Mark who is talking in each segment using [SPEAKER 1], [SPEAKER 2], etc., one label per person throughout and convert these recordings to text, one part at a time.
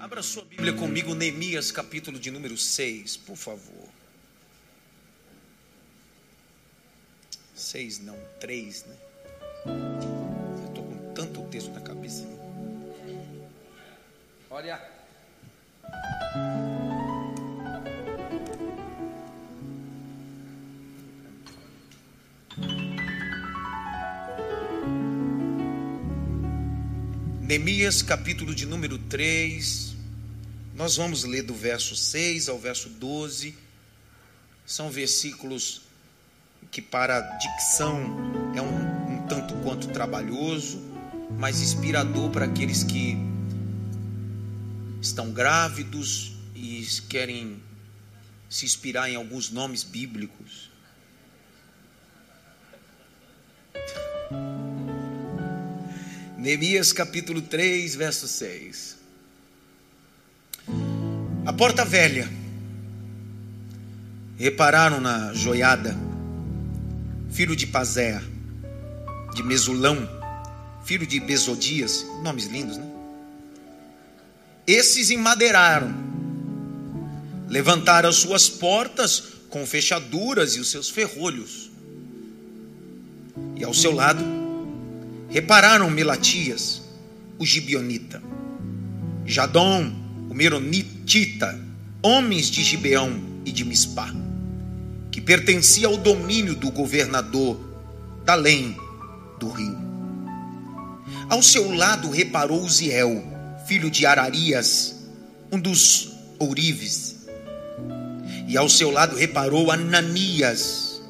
[SPEAKER 1] Abra sua Bíblia comigo, Neemias, capítulo de número 6, por favor. 6 não, 3, né? Eu estou com tanto texto na cabeça. Olha. Neemias, capítulo de número 3. Nós vamos ler do verso 6 ao verso 12. São versículos que, para a dicção, é um, um tanto quanto trabalhoso, mas inspirador para aqueles que estão grávidos e querem se inspirar em alguns nomes bíblicos. Neemias capítulo 3, verso 6. A porta velha. Repararam na joiada, filho de Pazéa, de Mesulão, filho de Besodias, nomes lindos, né? Esses enmadeiraram, levantaram as suas portas com fechaduras e os seus ferrolhos. E ao seu lado, repararam Melatias, o Gibionita, Jadom, o Meronitita, homens de Gibeão e de Mispá, que pertencia ao domínio do governador além do rio. Ao seu lado reparou Ziel, filho de Ararias, um dos ourives. E ao seu lado reparou Ananias,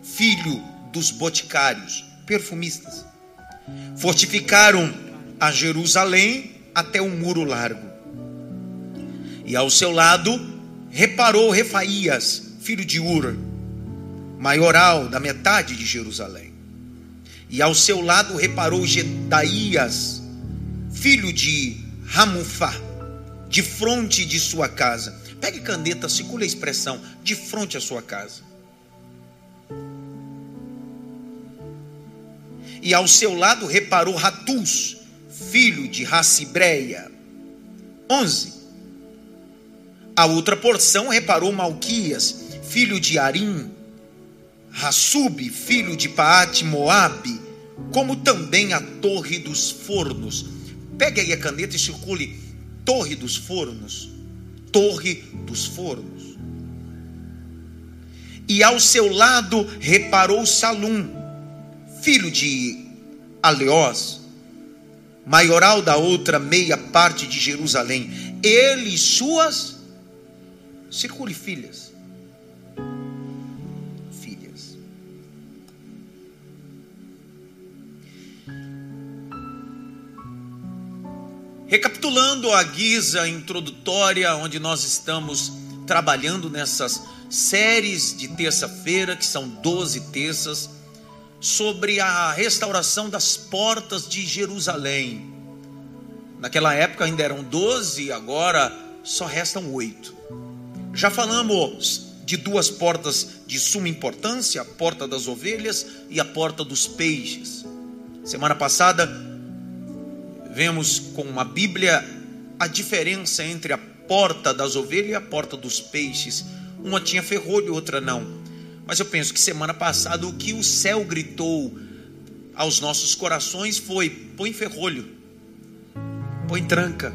[SPEAKER 1] filho dos boticários, perfumistas. Fortificaram a Jerusalém até o muro largo. E ao seu lado reparou Refaías, filho de Ur, maioral da metade de Jerusalém. E ao seu lado reparou Gedaías, filho de Ramufá, de fronte de sua casa. Pegue caneta, circule a expressão, de frente à sua casa. E ao seu lado reparou Ratus, filho de Racibreia. 11. A outra porção reparou Malquias, filho de Arim, Rassub, filho de Paate Moabe, como também a torre dos fornos. Pegue aí a caneta e circule torre dos fornos. Torre dos fornos. E ao seu lado reparou Salum, filho de Aleós, maioral da outra meia parte de Jerusalém, ele e suas, circule filhas. Filhas. Recapitulando a guisa introdutória, onde nós estamos trabalhando nessas séries de terça-feira, que são 12 terças, sobre a restauração das portas de Jerusalém. Naquela época ainda eram 12, agora só restam oito. Já falamos de duas portas de suma importância: a porta das ovelhas e a porta dos peixes. Semana passada, vemos com a Bíblia a diferença entre a porta das ovelhas e a porta dos peixes. Uma tinha ferrolho, outra não. Mas eu penso que semana passada o que o céu gritou aos nossos corações foi: põe ferrolho, põe tranca,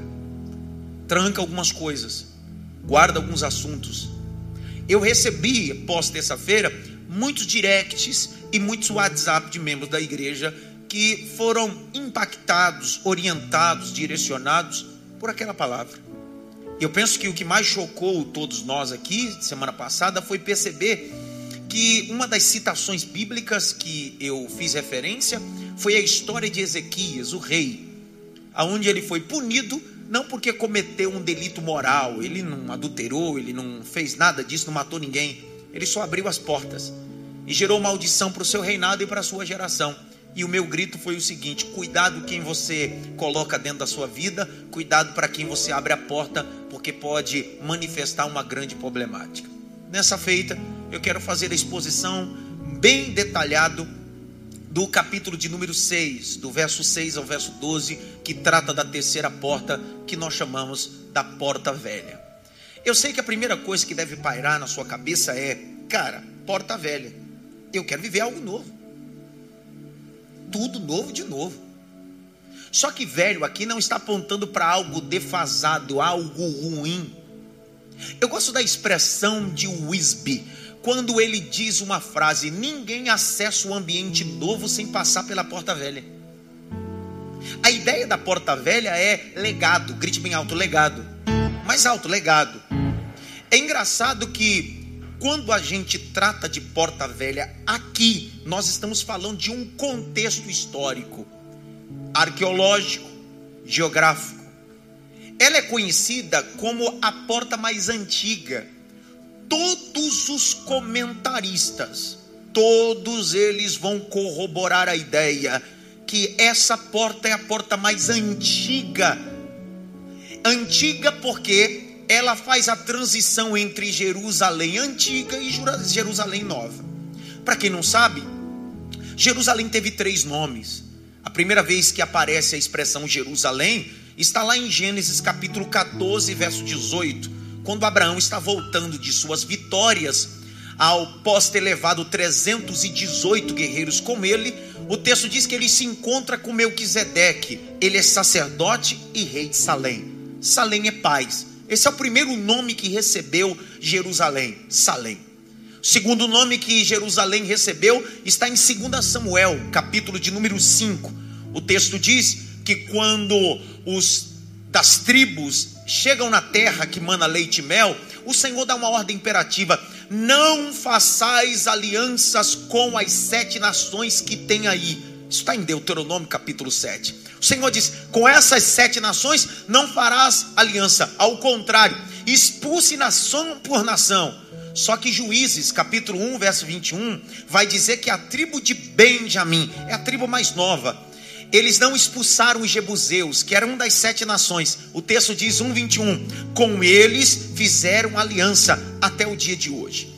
[SPEAKER 1] tranca algumas coisas, guarda alguns assuntos. Eu recebi, pós terça-feira, muitos directs e muitos WhatsApp de membros da igreja que foram impactados, orientados, direcionados por aquela palavra. Eu penso que o que mais chocou todos nós aqui, semana passada, foi perceber que uma das citações bíblicas que eu fiz referência foi a história de Ezequias, o rei, aonde ele foi punido não porque cometeu um delito moral, ele não adulterou, ele não fez nada disso, não matou ninguém, ele só abriu as portas e gerou maldição para o seu reinado e para a sua geração. E o meu grito foi o seguinte: cuidado quem você coloca dentro da sua vida, cuidado para quem você abre a porta, porque pode manifestar uma grande problemática. Nessa feita, eu quero fazer a exposição bem detalhado do capítulo de número 6, do verso 6 ao verso 12, que trata da terceira porta que nós chamamos da porta velha. Eu sei que a primeira coisa que deve pairar na sua cabeça é, cara, porta velha. Eu quero viver algo novo. Tudo novo de novo. Só que velho aqui não está apontando para algo defasado, algo ruim. Eu gosto da expressão de Wisby, quando ele diz uma frase: ninguém acessa o ambiente novo sem passar pela porta velha. A ideia da porta velha é legado, grite bem alto, legado. Mais alto, legado. É engraçado que quando a gente trata de porta velha aqui, nós estamos falando de um contexto histórico, arqueológico, geográfico. Ela é conhecida como a porta mais antiga todos os comentaristas, todos eles vão corroborar a ideia que essa porta é a porta mais antiga. Antiga porque ela faz a transição entre Jerusalém antiga e Jerusalém nova. Para quem não sabe, Jerusalém teve três nomes. A primeira vez que aparece a expressão Jerusalém está lá em Gênesis capítulo 14, verso 18 quando Abraão está voltando de suas vitórias, ao pós ter levado 318 guerreiros com ele, o texto diz que ele se encontra com Melquisedeque, ele é sacerdote e rei de Salém. Salém é paz. Esse é o primeiro nome que recebeu Jerusalém, Salém. O segundo nome que Jerusalém recebeu está em 2 Samuel, capítulo de número 5. O texto diz que quando os das tribos chegam na terra que mana leite e mel, o Senhor dá uma ordem imperativa: não façais alianças com as sete nações que tem aí. Isso está em Deuteronômio capítulo 7. O Senhor diz: com essas sete nações não farás aliança, ao contrário, expulse nação por nação. Só que Juízes, capítulo 1, verso 21, vai dizer que a tribo de Benjamim é a tribo mais nova eles não expulsaram os jebuseus, que eram uma das sete nações. O texto diz 1:21, com eles fizeram aliança até o dia de hoje.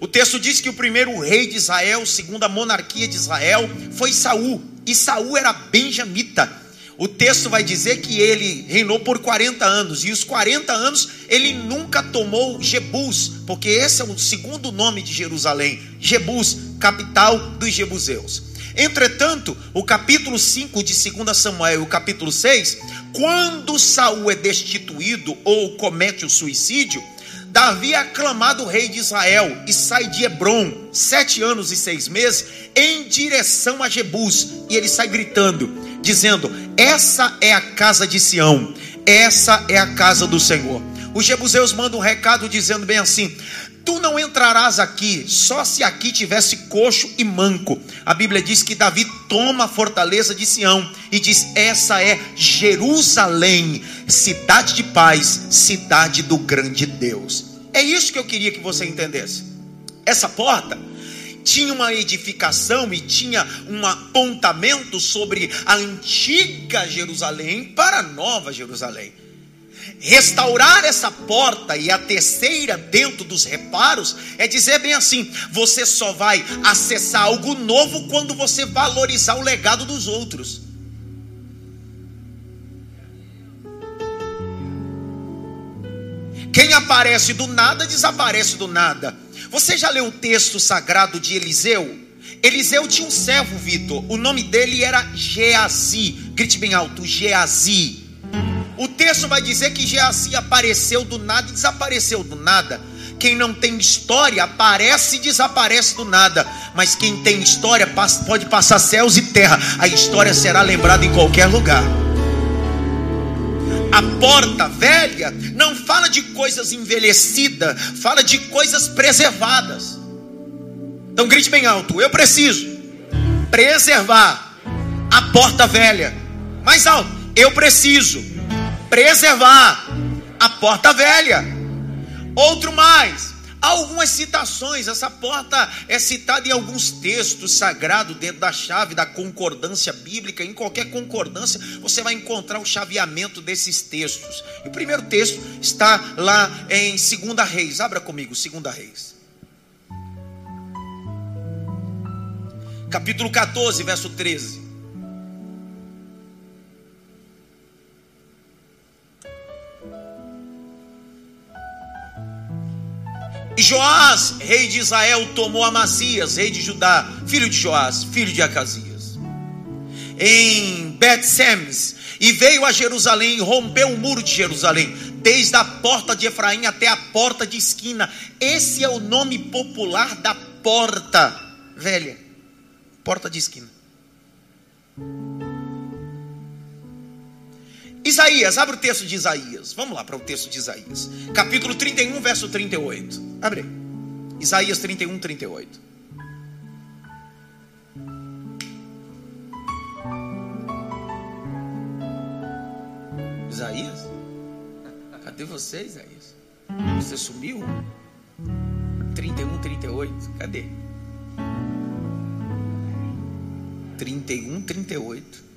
[SPEAKER 1] O texto diz que o primeiro rei de Israel, segundo a monarquia de Israel, foi Saul, e Saul era benjamita. O texto vai dizer que ele reinou por 40 anos, e os 40 anos ele nunca tomou Jebus, porque esse é o segundo nome de Jerusalém, Jebus, capital dos jebuseus. Entretanto, o capítulo 5 de 2 Samuel e o capítulo 6, quando Saul é destituído ou comete o suicídio, Davi é aclamado rei de Israel e sai de Hebron, sete anos e seis meses, em direção a Jebus. E ele sai gritando, dizendo: Essa é a casa de Sião, essa é a casa do Senhor. Os jebuseus mandam um recado dizendo bem assim: Tu não entrarás aqui, só se aqui tivesse coxo e manco. A Bíblia diz que Davi toma a fortaleza de Sião e diz: Essa é Jerusalém, cidade de paz, cidade do grande Deus. É isso que eu queria que você entendesse. Essa porta tinha uma edificação e tinha um apontamento sobre a antiga Jerusalém para a nova Jerusalém. Restaurar essa porta e a terceira dentro dos reparos é dizer bem assim: você só vai acessar algo novo quando você valorizar o legado dos outros. Quem aparece do nada desaparece do nada. Você já leu o texto sagrado de Eliseu? Eliseu tinha um servo, Vitor. O nome dele era Geazi. Grite bem alto: Geazi. O texto vai dizer que Geazi apareceu do nada e desapareceu do nada. Quem não tem história aparece e desaparece do nada. Mas quem tem história pode passar céus e terra. A história será lembrada em qualquer lugar. A porta velha não fala de coisas envelhecidas, fala de coisas preservadas. Então grite bem alto: eu preciso preservar a porta velha. Mais alto: eu preciso preservar a porta velha. Outro mais, algumas citações, essa porta é citada em alguns textos sagrados dentro da chave da concordância bíblica. Em qualquer concordância, você vai encontrar o chaveamento desses textos. E o primeiro texto está lá em 2 Reis. Abra comigo, 2 Reis. capítulo 14, verso 13. Joás, rei de Israel, tomou Amazias, rei de Judá, filho de Joás, filho de Acasias, em Bet-Semes, e veio a Jerusalém, e rompeu o muro de Jerusalém, desde a porta de Efraim até a porta de esquina. Esse é o nome popular da porta velha, porta de esquina. Isaías, abre o texto de Isaías. Vamos lá para o texto de Isaías. Capítulo 31, verso 38. Abre. Isaías 31, 38. Isaías? Cadê você, Isaías? Você sumiu? 31, 38. Cadê? 31, 38.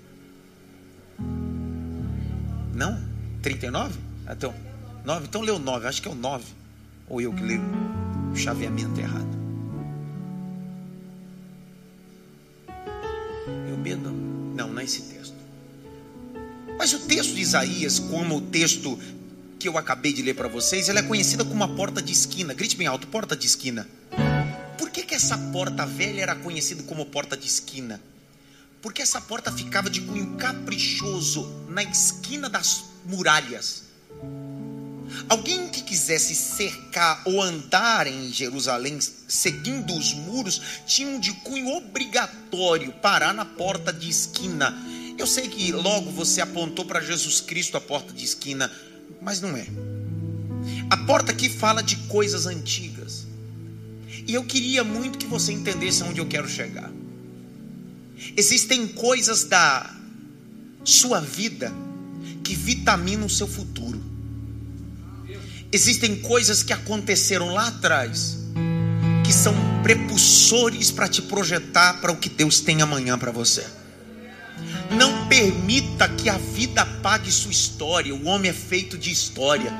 [SPEAKER 1] Não? 39? Então, 9. Então leu 9. Acho que é o 9. Ou eu que leio o chaveamento errado. Eu medo. Não, não é esse texto. Mas o texto de Isaías, como o texto que eu acabei de ler para vocês, ela é conhecida como a porta de esquina. Grite bem alto, porta de esquina. Por que, que essa porta velha era conhecida como porta de esquina? Porque essa porta ficava de cunho caprichoso na esquina das muralhas. Alguém que quisesse cercar ou andar em Jerusalém seguindo os muros tinha de cunho obrigatório parar na porta de esquina. Eu sei que logo você apontou para Jesus Cristo a porta de esquina, mas não é. A porta aqui fala de coisas antigas. E eu queria muito que você entendesse onde eu quero chegar. Existem coisas da sua vida que vitaminam o seu futuro. Existem coisas que aconteceram lá atrás que são prepulsores para te projetar para o que Deus tem amanhã para você. Não permita que a vida apague sua história. O homem é feito de história.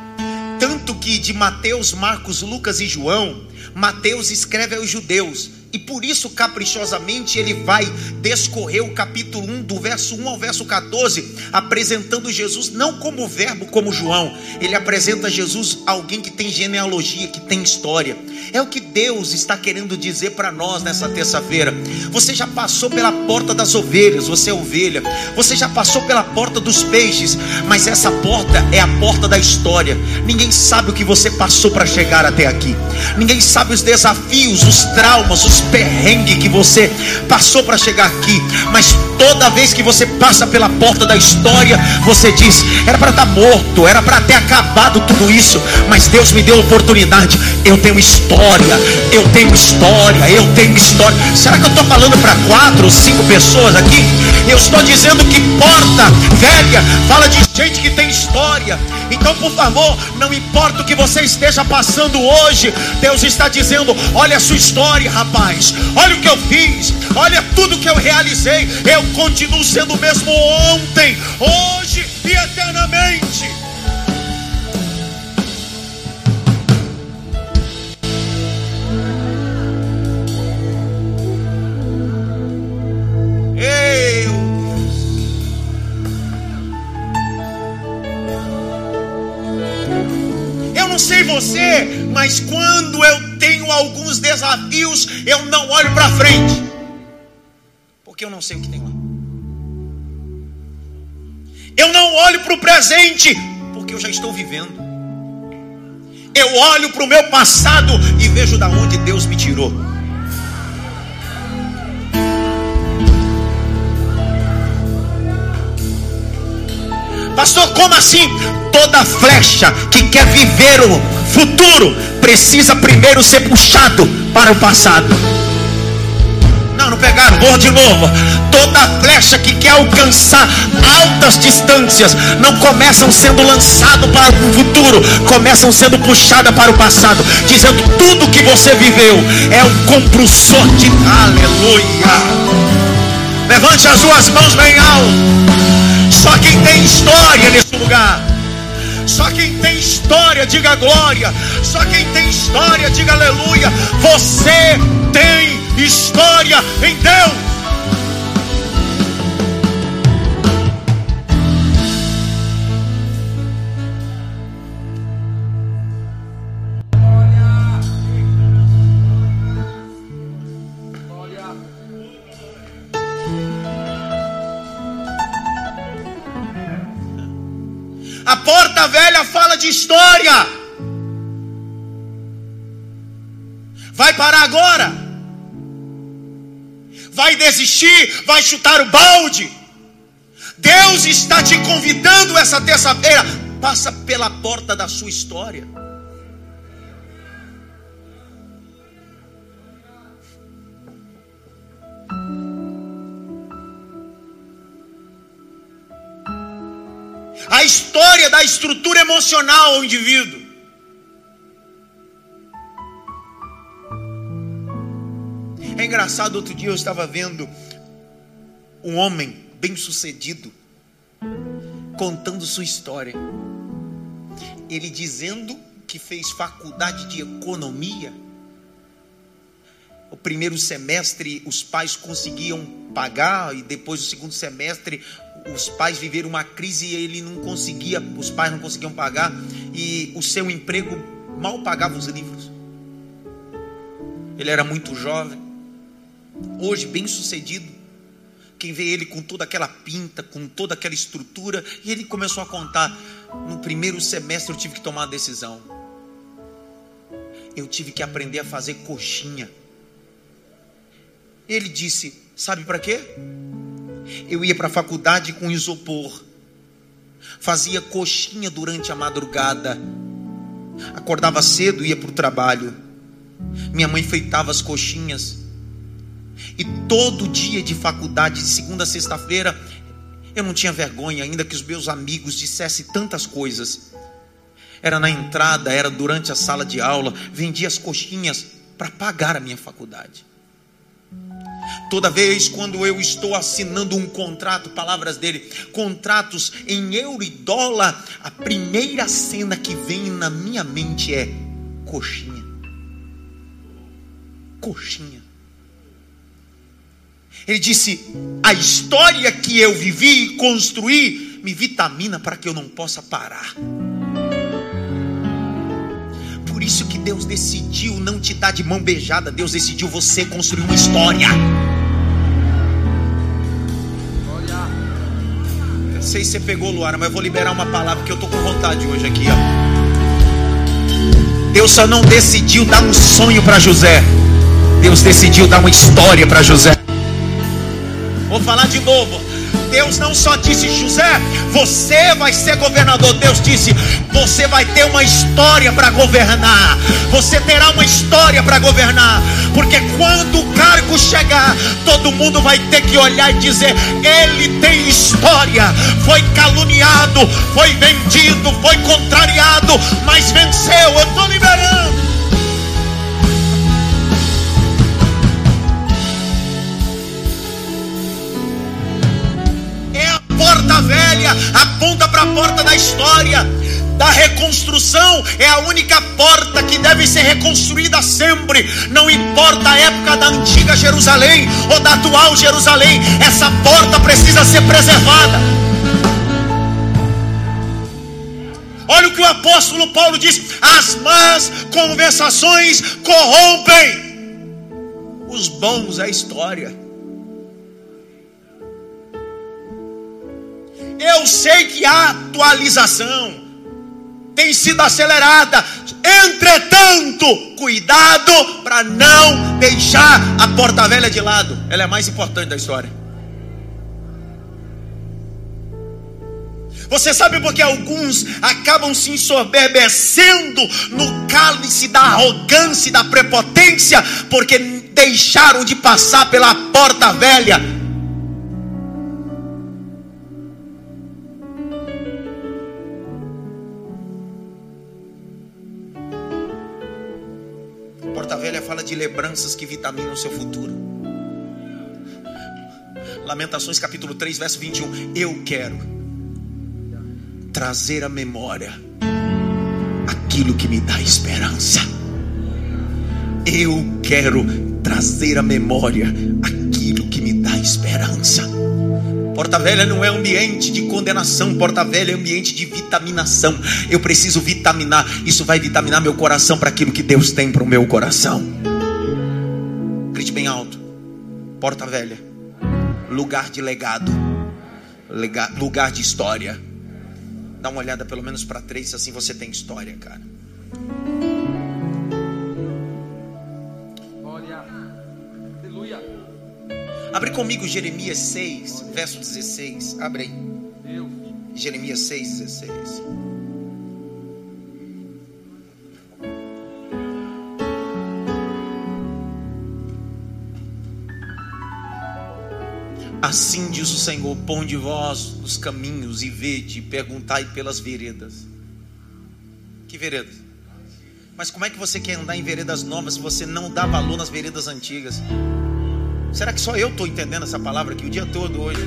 [SPEAKER 1] Tanto que de Mateus, Marcos, Lucas e João, Mateus escreve aos judeus e por isso, caprichosamente, ele vai descorrer o capítulo 1, do verso 1 ao verso 14, apresentando Jesus não como verbo, como João. Ele apresenta Jesus alguém que tem genealogia, que tem história. É o que Deus está querendo dizer para nós nessa terça-feira. Você já passou pela porta das ovelhas, você é ovelha. Você já passou pela porta dos peixes, mas essa porta é a porta da história. Ninguém sabe o que você passou para chegar até aqui. Ninguém sabe os desafios, os traumas, os perrengue que você passou para chegar aqui, mas toda vez que você passa pela porta da história, você diz: era para estar tá morto, era para ter acabado tudo isso, mas Deus me deu oportunidade. Eu tenho história, eu tenho história, eu tenho história. Será que eu estou falando para quatro ou cinco pessoas aqui? Eu estou dizendo que porta velha fala de gente que tem história. Então, por favor, não importa o que você esteja passando hoje, Deus está dizendo: olha a sua história, rapaz. Olha o que eu fiz, olha tudo que eu realizei. Eu continuo sendo o mesmo ontem, hoje e eternamente. Você, mas quando eu tenho alguns desafios, eu não olho para frente, porque eu não sei o que tem lá. Eu não olho para o presente, porque eu já estou vivendo. Eu olho para o meu passado e vejo da onde Deus me tirou. Pastor, como assim? Toda flecha que quer viver o futuro precisa primeiro ser puxado para o passado. Não, não pegaram, vou de novo. Toda flecha que quer alcançar altas distâncias não começam sendo lançado para o futuro, começam sendo puxada para o passado, dizendo tudo que você viveu é um compulsor de aleluia. Levante as duas mãos bem alto. Só quem tem história nesse lugar. Só quem tem história, diga glória. Só quem tem história, diga aleluia. Você tem história em Deus. A porta velha fala de história. Vai parar agora? Vai desistir? Vai chutar o balde? Deus está te convidando essa terça-feira. Passa pela porta da sua história. A história da estrutura emocional ao indivíduo. É engraçado, outro dia eu estava vendo um homem bem sucedido contando sua história. Ele dizendo que fez faculdade de economia. O primeiro semestre os pais conseguiam pagar, e depois o segundo semestre os pais viveram uma crise e ele não conseguia, os pais não conseguiam pagar e o seu emprego mal pagava os livros. Ele era muito jovem, hoje bem sucedido. Quem vê ele com toda aquela pinta, com toda aquela estrutura, e ele começou a contar: no primeiro semestre eu tive que tomar uma decisão. Eu tive que aprender a fazer coxinha. Ele disse: Sabe para quê? Eu ia para a faculdade com isopor, fazia coxinha durante a madrugada, acordava cedo, ia para o trabalho. Minha mãe feitava as coxinhas, e todo dia de faculdade, de segunda a sexta-feira, eu não tinha vergonha, ainda que os meus amigos dissessem tantas coisas. Era na entrada, era durante a sala de aula, vendia as coxinhas para pagar a minha faculdade. Toda vez quando eu estou assinando um contrato, palavras dele, contratos em euro e dólar, a primeira cena que vem na minha mente é coxinha. Coxinha. Ele disse: a história que eu vivi e construí me vitamina para que eu não possa parar. Por isso que Deus decidiu não te dar de mão beijada, Deus decidiu você construir uma história. Eu sei se você pegou, Luara, mas eu vou liberar uma palavra que eu tô com vontade hoje aqui, ó. Deus só não decidiu dar um sonho para José. Deus decidiu dar uma história para José. Vou falar de novo. Deus não só disse, José, você vai ser governador. Deus disse, você vai ter uma história para governar. Você terá uma história para governar. Porque quando o cargo chegar, todo mundo vai ter que olhar e dizer: ele tem história. Foi caluniado, foi vendido, foi contrariado, mas venceu. Eu estou liberando. Velha aponta para a porta da história. Da reconstrução é a única porta que deve ser reconstruída sempre. Não importa a época da antiga Jerusalém ou da atual Jerusalém, essa porta precisa ser preservada. Olha o que o apóstolo Paulo diz: as más conversações corrompem. Os bons é a história. Eu sei que a atualização tem sido acelerada. Entretanto, cuidado para não deixar a porta velha de lado. Ela é a mais importante da história. Você sabe por que alguns acabam se ensoberbecendo no cálice da arrogância e da prepotência? Porque deixaram de passar pela porta velha lembranças que vitaminam o seu futuro. Lamentações capítulo 3, verso 21. Eu quero trazer à memória aquilo que me dá esperança. Eu quero trazer à memória aquilo que me dá esperança. Porta Velha não é ambiente de condenação, Porta Velha é ambiente de vitaminação. Eu preciso vitaminar, isso vai vitaminar meu coração para aquilo que Deus tem para o meu coração. Porta Velha, lugar de legado, lugar de história. Dá uma olhada pelo menos para três, assim você tem história, cara. Abre comigo Jeremias 6, verso 16. Abre aí. Jeremias 6, 16. Assim diz o Senhor: ponde vós os caminhos e vede, perguntai pelas veredas. Que veredas? Mas como é que você quer andar em veredas novas se você não dá valor nas veredas antigas? Será que só eu estou entendendo essa palavra aqui o dia todo hoje?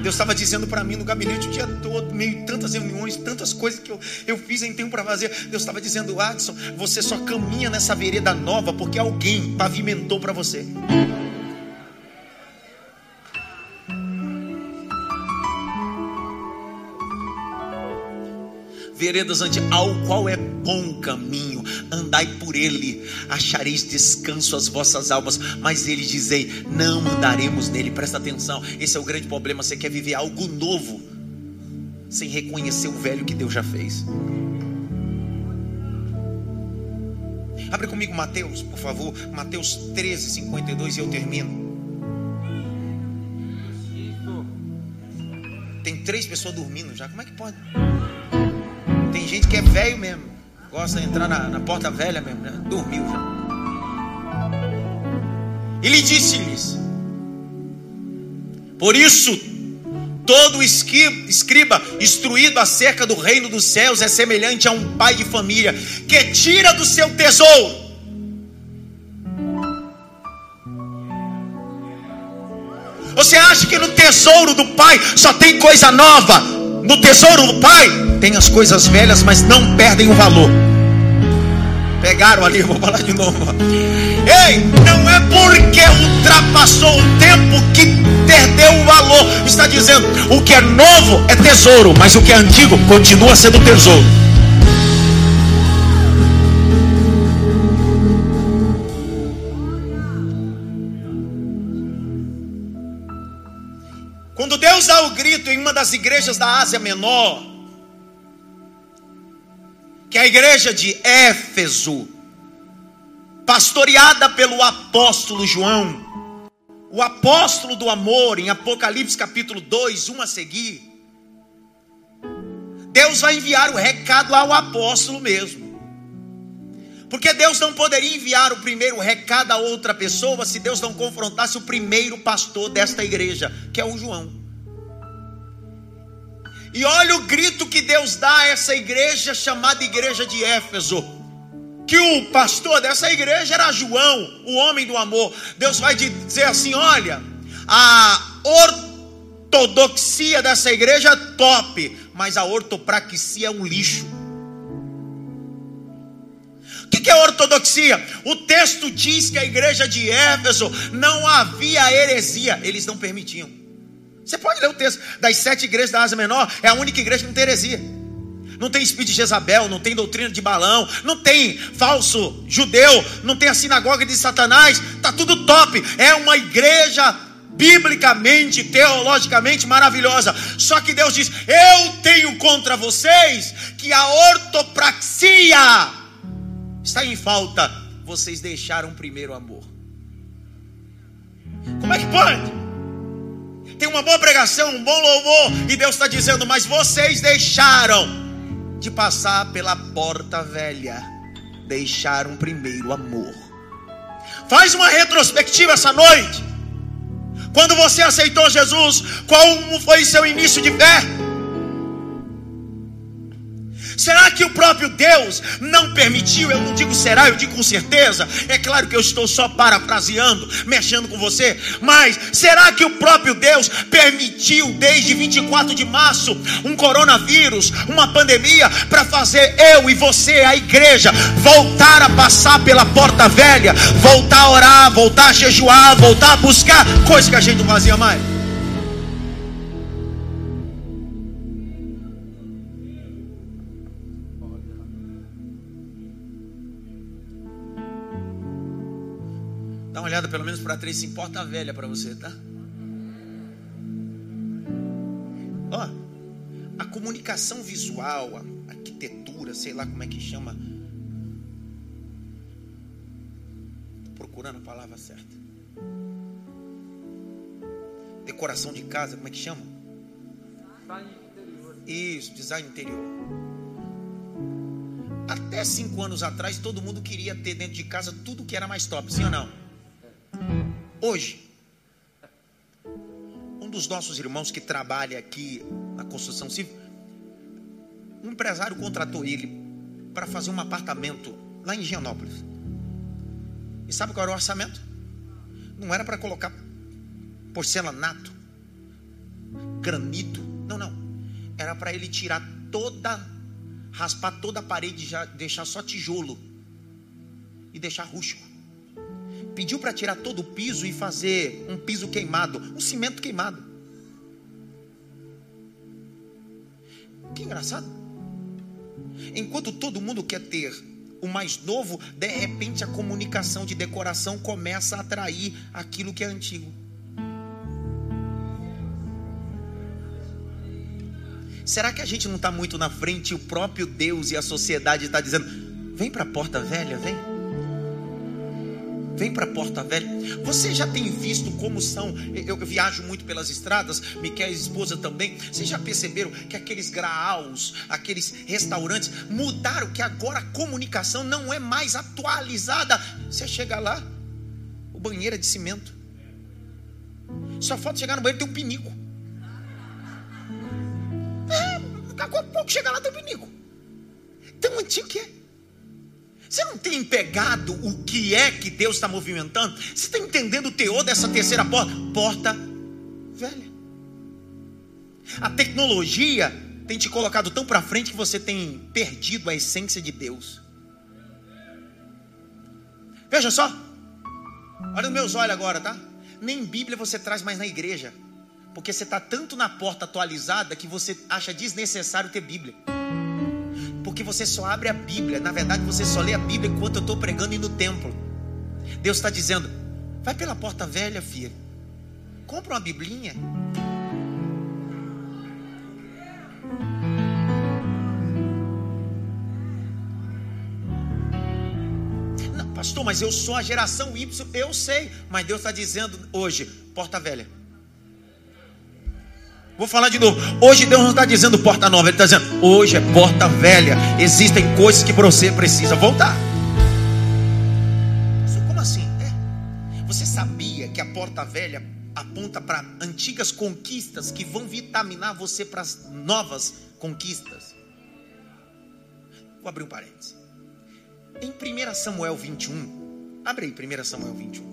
[SPEAKER 1] Deus estava dizendo para mim no gabinete o dia todo, meio tantas reuniões, tantas coisas que eu, eu fiz em tempo para fazer. Deus estava dizendo, Adson, você só caminha nessa vereda nova porque alguém pavimentou para você. Veredas ante ao qual é bom caminho, andai por ele, achareis descanso às vossas almas, mas ele dizei, não andaremos nele. Presta atenção, esse é o grande problema. Você quer viver algo novo sem reconhecer o velho que Deus já fez. Abre comigo Mateus, por favor, Mateus 13, 52 e eu termino. Tem três pessoas dormindo já, como é que pode? Tem gente que é velho mesmo. Gosta de entrar na, na porta velha mesmo, né? Dormiu já. Ele disse-lhes: Por isso, todo escriba instruído acerca do reino dos céus é semelhante a um pai de família que tira do seu tesouro. Você acha que no tesouro do pai só tem coisa nova? No tesouro do pai tem as coisas velhas, mas não perdem o valor. Pegaram ali, vou falar de novo. Ei, não é porque ultrapassou o tempo que perdeu o valor. Está dizendo, o que é novo é tesouro, mas o que é antigo continua sendo tesouro. Quando Deus dá o grito em uma das igrejas da Ásia Menor, que a igreja de Éfeso, pastoreada pelo apóstolo João, o apóstolo do amor, em Apocalipse capítulo 2, 1 a seguir, Deus vai enviar o recado ao apóstolo mesmo. Porque Deus não poderia enviar o primeiro recado a outra pessoa se Deus não confrontasse o primeiro pastor desta igreja, que é o João. E olha o grito que Deus dá a essa igreja chamada igreja de Éfeso. Que o pastor dessa igreja era João, o homem do amor. Deus vai dizer assim: olha, a ortodoxia dessa igreja é top, mas a ortopraxia é um lixo. O que é ortodoxia? O texto diz que a igreja de Éfeso não havia heresia, eles não permitiam. Você pode ler o texto das sete igrejas da Ásia Menor, é a única igreja que não tem heresia. Não tem espírito de Jezabel, não tem doutrina de balão, não tem falso judeu, não tem a sinagoga de Satanás, tá tudo top. É uma igreja biblicamente, teologicamente maravilhosa. Só que Deus diz: "Eu tenho contra vocês que a ortopraxia está em falta. Vocês deixaram o primeiro amor." Como é que pode? Tem uma boa pregação, um bom louvor, e Deus está dizendo: Mas vocês deixaram de passar pela porta velha, deixaram primeiro amor. Faz uma retrospectiva essa noite. Quando você aceitou Jesus, qual foi seu início de fé? Será que o próprio Deus não permitiu? Eu não digo será, eu digo com certeza. É claro que eu estou só parafraseando, mexendo com você. Mas será que o próprio Deus permitiu desde 24 de março um coronavírus, uma pandemia, para fazer eu e você, a igreja, voltar a passar pela porta velha, voltar a orar, voltar a jejuar, voltar a buscar coisa que a gente não fazia mais? Uma olhada pelo menos para três, se importa a velha para você, tá? Ó, a comunicação visual, a arquitetura, sei lá como é que chama. Tô procurando a palavra certa. Decoração de casa, como é que chama? Design interior. Isso, design interior. Até cinco anos atrás, todo mundo queria ter dentro de casa tudo que era mais top, sim ou não? Hoje, um dos nossos irmãos que trabalha aqui na construção civil, um empresário contratou ele para fazer um apartamento lá em Higienópolis. E sabe qual era o orçamento? Não era para colocar porcelanato, granito, não, não. Era para ele tirar toda, raspar toda a parede, deixar só tijolo e deixar rústico pediu para tirar todo o piso e fazer um piso queimado, um cimento queimado. Que engraçado. Enquanto todo mundo quer ter o mais novo, de repente a comunicação de decoração começa a atrair aquilo que é antigo. Será que a gente não está muito na frente e o próprio Deus e a sociedade está dizendo: vem para a porta velha, vem? Vem para Porta Velha. Você já tem visto como são? Eu, viajo muito pelas estradas, Miquel e esposa também. Vocês já perceberam que aqueles graus, aqueles restaurantes mudaram? Que agora a comunicação não é mais atualizada. Você chega lá, o banheiro é de cimento. Só falta chegar no banheiro tem um pinico. É, daqui a pouco chegar lá tem um pinico. Tão antigo que é. Você não tem pegado o que é que Deus está movimentando? Você está entendendo o teor dessa terceira porta? Porta velha. A tecnologia tem te colocado tão para frente que você tem perdido a essência de Deus. Veja só. Olha os meus olhos agora, tá? Nem Bíblia você traz mais na igreja. Porque você está tanto na porta atualizada que você acha desnecessário ter Bíblia. Porque você só abre a Bíblia, na verdade você só lê a Bíblia enquanto eu estou pregando e no templo. Deus está dizendo: vai pela porta velha, filha. Compra uma Biblinha. Pastor, mas eu sou a geração Y, eu sei. Mas Deus está dizendo hoje: porta velha. Vou falar de novo. Hoje Deus não está dizendo porta nova, Ele está dizendo hoje é porta velha. Existem coisas que você precisa voltar. Como assim? É. Você sabia que a porta velha aponta para antigas conquistas que vão vitaminar você para as novas conquistas? Vou abrir um parênteses. Em 1 Samuel 21, abre aí 1 Samuel 21.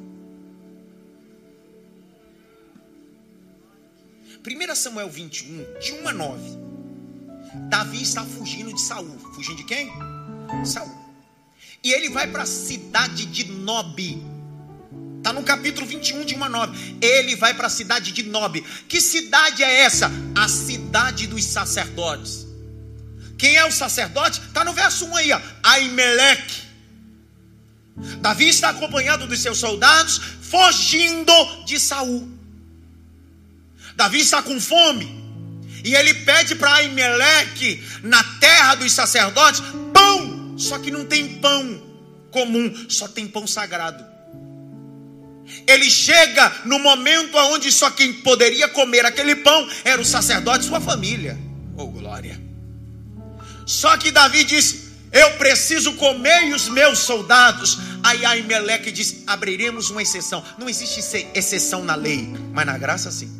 [SPEAKER 1] 1 Samuel 21, de 1 a 9. Davi está fugindo de Saul. Fugindo de quem? Saul. E ele vai para a cidade de Nob. Está no capítulo 21, de 1 a 9. Ele vai para a cidade de Nob. Que cidade é essa? A cidade dos sacerdotes. Quem é o sacerdote? Está no verso 1 aí, ó. Aimeleque. Davi está acompanhado dos seus soldados, fugindo de Saul. Davi está com fome. E ele pede para Aimeleque, na terra dos sacerdotes, pão. Só que não tem pão comum, só tem pão sagrado. Ele chega no momento onde só quem poderia comer aquele pão era o sacerdote e sua família. Oh, glória. Só que Davi disse: Eu preciso comer e os meus soldados. Aí Aimeleque diz: Abriremos uma exceção. Não existe exceção na lei, mas na graça sim.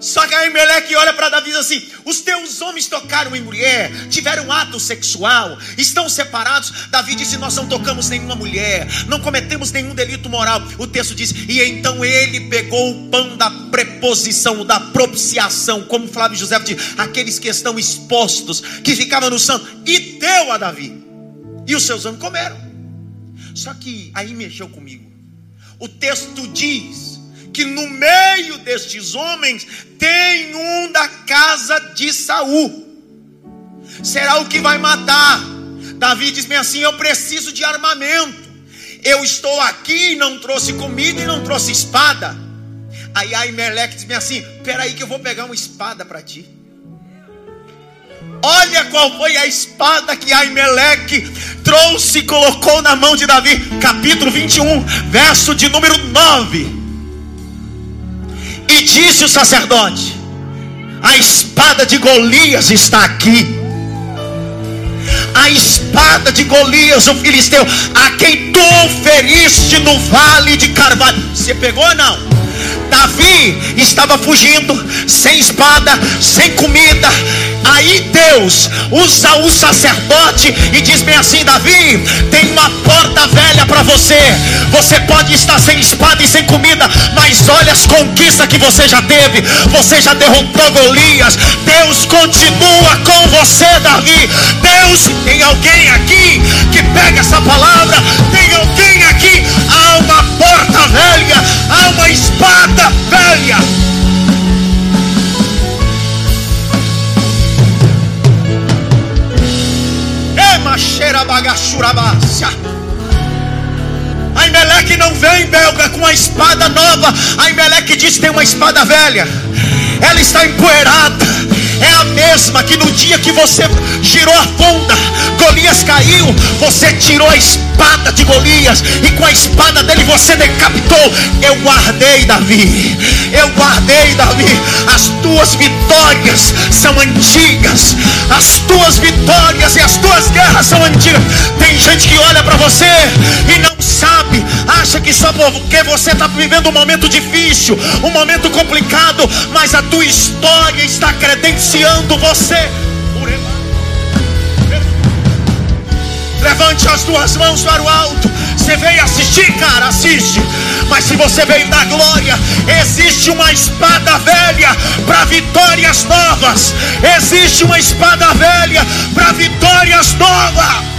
[SPEAKER 1] Só que Aimeleque olha para Davi e diz assim: Os teus homens tocaram em mulher, tiveram ato sexual, estão separados. Davi disse: Nós não tocamos nenhuma mulher, não cometemos nenhum delito moral. O texto diz: E então ele pegou o pão da preposição, da propiciação, como Flávio José diz, aqueles que estão expostos, que ficavam no santo, e deu a Davi. E os seus homens comeram. Só que aí mexeu comigo. O texto diz que no meio destes homens tem um da casa de Saul. Será o que vai matar? Davi diz bem assim: Eu preciso de armamento. Eu estou aqui e não trouxe comida e não trouxe espada. Aí Aimeleque diz bem assim: Peraí, que eu vou pegar uma espada para ti. Olha qual foi a espada que Aimeleque trouxe e colocou na mão de Davi. Capítulo 21, verso de número 9. E disse o sacerdote: A espada de Golias está aqui. A espada de Golias, o filisteu, a quem tu feriste no vale de Carvalho. Você pegou ou não? Davi estava fugindo, sem espada, sem comida. Aí Deus usa o sacerdote e diz bem assim: Davi, tem uma porta velha para você. Você pode estar sem espada e sem comida, mas olha as conquistas que você já teve. Você já derrotou Golias. Deus continua com você, Davi. Deus, tem alguém aqui que pega essa palavra? Tem alguém aqui? Há uma porta velha, há uma espada velha. Aimeleque não vem, belga, com a espada nova. Aimeleque diz que tem uma espada velha. Ela está empoeirada é a mesma que no dia que você girou a funda, Golias caiu, você tirou a espada de Golias e com a espada dele você decapitou. Eu guardei, Davi, eu guardei, Davi. As tuas vitórias são antigas, as tuas vitórias e as tuas guerras são antigas. Tem gente que olha para você e não sabe, acha que só porque você está vivendo um momento difícil, um momento complicado, mas a tua história está credenciando você. Levante as duas mãos para o alto. Você veio assistir, cara, assiste. Mas se você veio da glória, existe uma espada velha para vitórias novas. Existe uma espada velha para vitórias novas.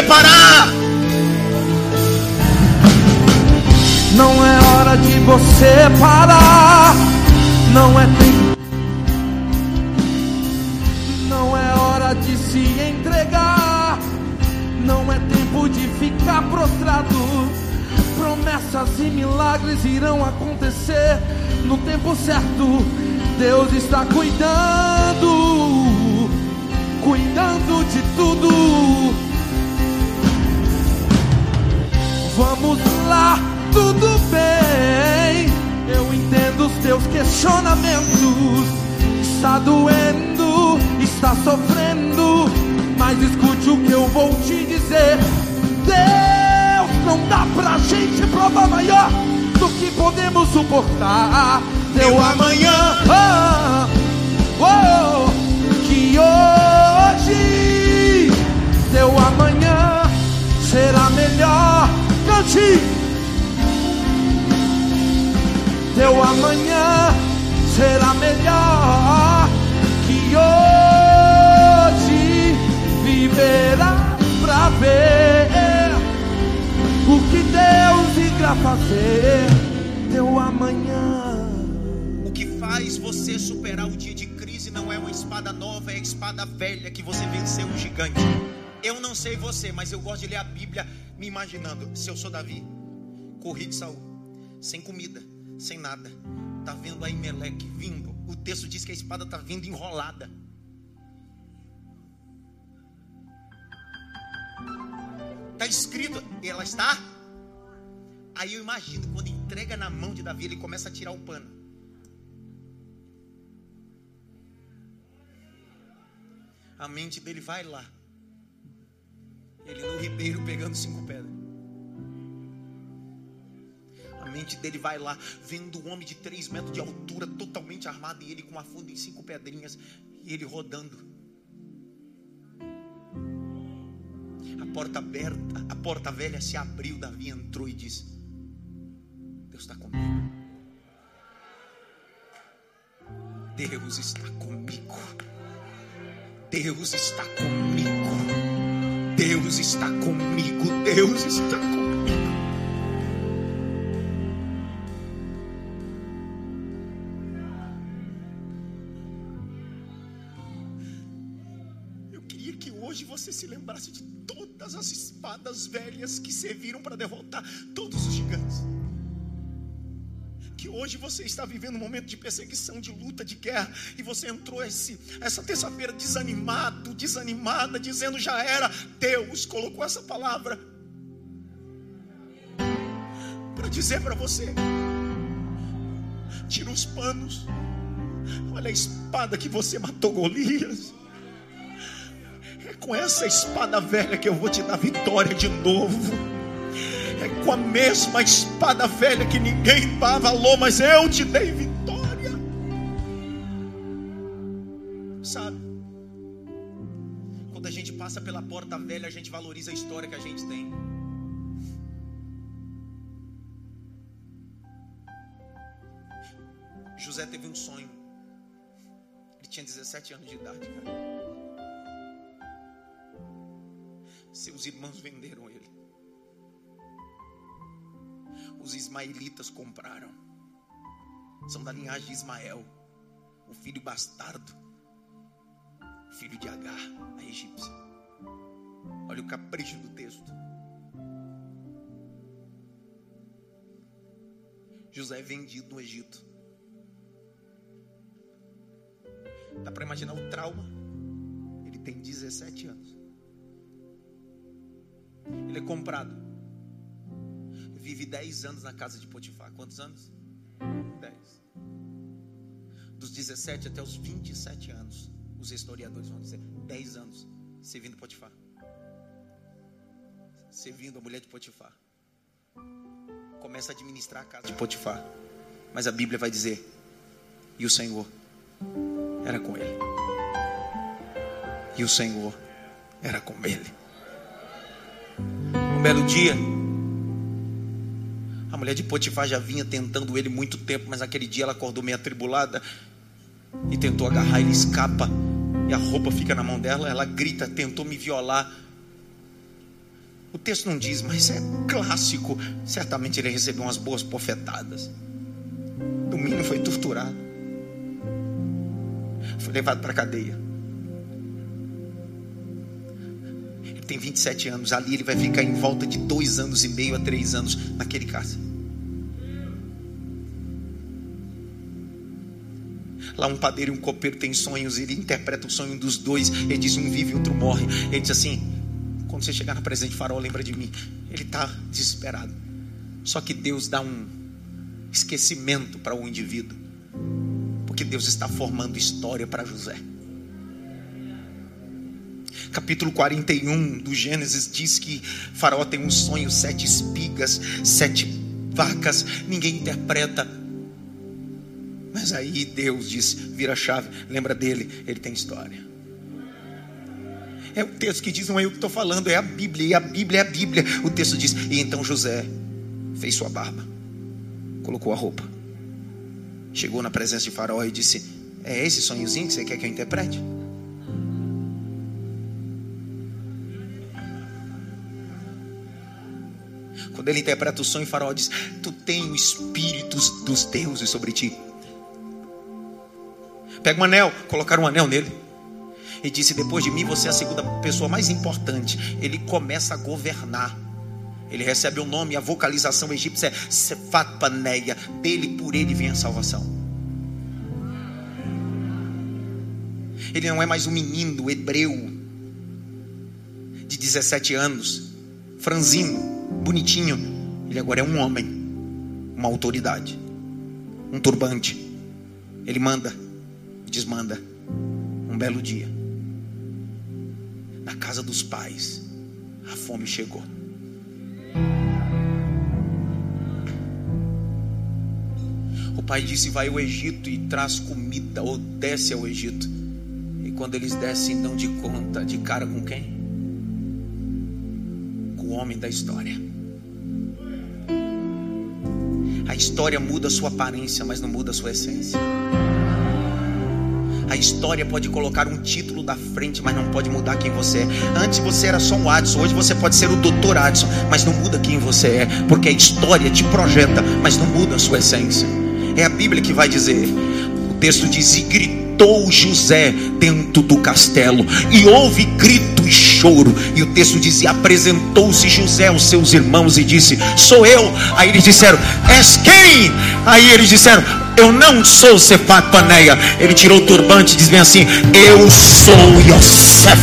[SPEAKER 1] Você parar.
[SPEAKER 2] Não é hora de você parar. Não é tempo. Não é hora de se entregar. Não é tempo de ficar prostrado. Promessas e milagres irão acontecer no tempo certo. Deus está cuidando, cuidando de tudo. Vamos lá, tudo bem. Eu entendo os teus questionamentos. Está doendo, está sofrendo. Mas escute o que eu vou te dizer. Deus não dá pra gente prova maior do que podemos suportar. Teu amanhã, oh, oh, que hoje, Irá fazer. Teu amanhã.
[SPEAKER 1] O que faz você superar o dia de crise não é uma espada nova, é a espada velha que você venceu o gigante. Eu não sei você, mas eu gosto de ler a Bíblia me imaginando. Se eu sou Davi, corri de Saul, sem comida, sem nada. Tá vendo aí Meleque vindo. O texto diz que a espada tá vindo enrolada. Tá escrito, ela está. Aí eu imagino, quando entrega na mão de Davi, ele começa a tirar o pano. A mente dele vai lá. Ele no ribeiro pegando cinco pedras. A mente dele vai lá, vendo um homem de três metros de altura, totalmente armado, e ele com uma funda em cinco pedrinhas, e ele rodando. A porta aberta, a porta velha se abriu, Davi entrou e disse: Deus está comigo. Deus está comigo. Deus está comigo. Deus está comigo. Deus está comigo. Eu queria que hoje você se lembrasse de todas as espadas velhas que serviram para derrotar todos os gigantes hoje você está vivendo um momento de perseguição, de luta, de guerra, e você entrou esse, essa terça-feira desanimado, desanimada, dizendo já era, Deus colocou essa palavra para dizer para você: tira os panos, olha a espada que você matou Golias. É com essa espada velha que eu vou te dar vitória de novo com a mesma espada velha que ninguém dá valor, mas eu te dei vitória. Sabe? Quando a gente passa pela porta velha, a gente valoriza a história que a gente tem. José teve um sonho. Ele tinha 17 anos de idade, cara. Seus irmãos venderam ele os ismaelitas compraram. São da linhagem de Ismael, o filho bastardo, filho de Agar, a egípcia. Olha o capricho do texto. José é vendido no Egito. Dá para imaginar o trauma? Ele tem 17 anos. Ele é comprado vive 10 anos na casa de Potifar. Quantos anos? 10. Dos 17 até os 27 anos, os historiadores vão dizer 10 anos servindo Potifar. Servindo a mulher de Potifar. Começa a administrar a casa de Potifar. Mas a Bíblia vai dizer: e o Senhor era com ele. E o Senhor era com ele. Um belo dia, mulher de Potifar já vinha tentando ele muito tempo, mas naquele dia ela acordou meio atribulada e tentou agarrar, ele escapa e a roupa fica na mão dela, ela grita, tentou me violar. O texto não diz, mas é clássico. Certamente ele recebeu umas boas bofetadas. No mínimo foi torturado. Foi levado para a cadeia. tem 27 anos, ali ele vai ficar em volta de dois anos e meio a três anos naquele cárcere. Lá um padeiro e um copeiro têm sonhos, ele interpreta o sonho dos dois, ele diz um vive e outro morre. Ele diz assim: quando você chegar na presença de lembra de mim. Ele está desesperado. Só que Deus dá um esquecimento para o indivíduo, porque Deus está formando história para José capítulo 41 do Gênesis diz que Faraó tem um sonho, sete espigas, sete vacas, ninguém interpreta. Mas aí Deus diz: vira a chave, lembra dele, ele tem história. É o texto que diz, não é eu que estou falando, é a Bíblia, e a Bíblia é a Bíblia. O texto diz: e então José fez sua barba, colocou a roupa, chegou na presença de Faraó e disse: É esse sonhozinho que você quer que eu interprete? Quando ele interpreta o sonho, faraó diz: Tu tem o espírito dos deuses sobre ti. Pega um anel, colocaram um anel nele. E disse: Depois de mim, você é a segunda pessoa mais importante. Ele começa a governar. Ele recebe o um nome, a vocalização egípcia é Sefat Paneia. Dele, por ele vem a salvação. Ele não é mais um menino hebreu de 17 anos, franzino bonitinho. Ele agora é um homem, uma autoridade, um turbante. Ele manda, desmanda. Um belo dia, na casa dos pais, a fome chegou. O pai disse: Vai ao Egito e traz comida, ou desce ao Egito. E quando eles descem, dão de conta, de cara com quem? Com o homem da história. A história muda a sua aparência, mas não muda a sua essência. A história pode colocar um título da frente, mas não pode mudar quem você é. Antes você era só um Adson, hoje você pode ser o Dr. Adson, mas não muda quem você é, porque a história te projeta, mas não muda a sua essência. É a Bíblia que vai dizer. O texto diz: E gritou José dentro do castelo, e houve grito e choro. E o texto diz: E apresentou-se José aos seus irmãos e disse: Sou eu. Aí eles disseram: És quem? Aí eles disseram: Eu não sou Cefat Paneia. Ele tirou o turbante e diz bem assim: Eu sou Yosef.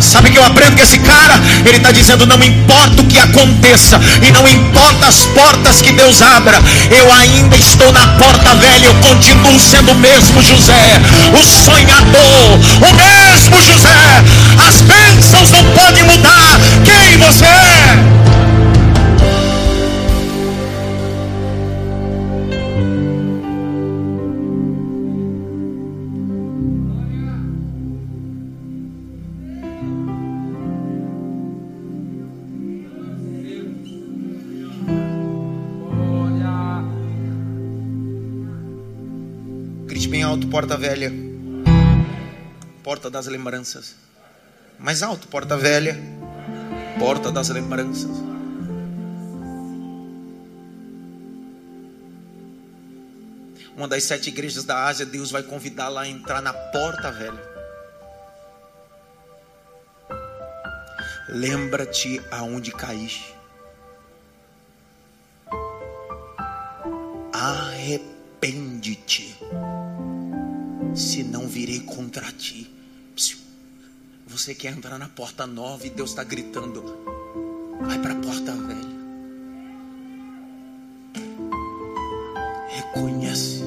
[SPEAKER 1] Sabe que eu aprendo que esse cara, ele está dizendo: não importa o que aconteça, e não importa as portas que Deus abra, eu ainda estou na porta velha, eu continuo sendo o mesmo José, o sonhador, o mesmo José. As bênçãos não podem mudar quem você é. Porta velha. Porta das lembranças. Mais alto, porta velha. Porta das lembranças. Uma das sete igrejas da Ásia, Deus vai convidá-la a entrar na porta velha. Lembra-te aonde caíste. Arrepende-te se não virei contra ti. Você quer entrar na porta nova e Deus está gritando: vai para a porta velha. Reconhece.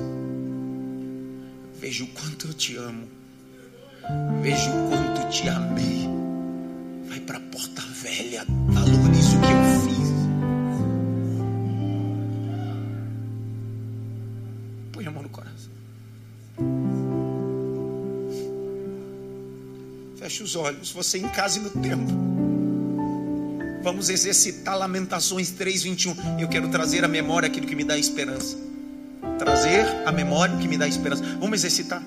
[SPEAKER 1] Veja o quanto eu te amo. Veja o quanto te amei. Os olhos, você em casa e no tempo. Vamos exercitar Lamentações 3:21. Eu quero trazer à memória aquilo que me dá esperança. Trazer à memória o que me dá esperança. Vamos exercitar.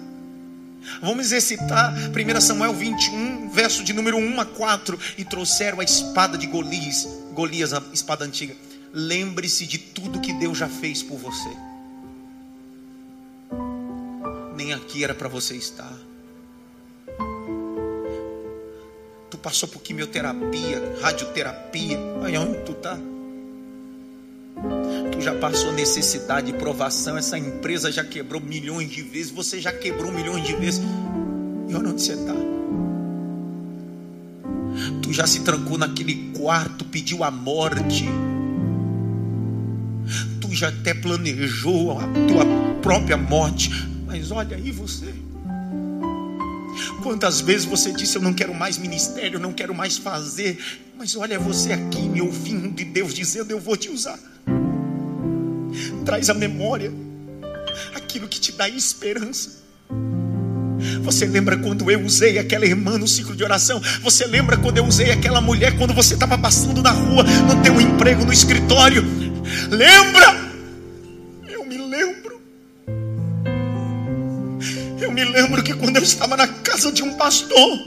[SPEAKER 1] Vamos exercitar 1 Samuel 21, verso de número 1 a 4. E trouxeram a espada de Golias, Golias, a espada antiga. Lembre-se de tudo que Deus já fez por você. Nem aqui era para você estar. Passou por quimioterapia, radioterapia. Olha onde tu tá. Tu já passou necessidade, provação. Essa empresa já quebrou milhões de vezes. Você já quebrou milhões de vezes. E olha onde você está. Tu já se trancou naquele quarto, pediu a morte. Tu já até planejou a tua própria morte. Mas olha aí você. Quantas vezes você disse: Eu não quero mais ministério, eu não quero mais fazer. Mas olha você aqui me ouvindo e Deus dizendo: Eu vou te usar. Traz a memória aquilo que te dá esperança. Você lembra quando eu usei aquela irmã no ciclo de oração? Você lembra quando eu usei aquela mulher quando você estava passando na rua, no teu emprego, no escritório? Lembra? Eu estava na casa de um pastor,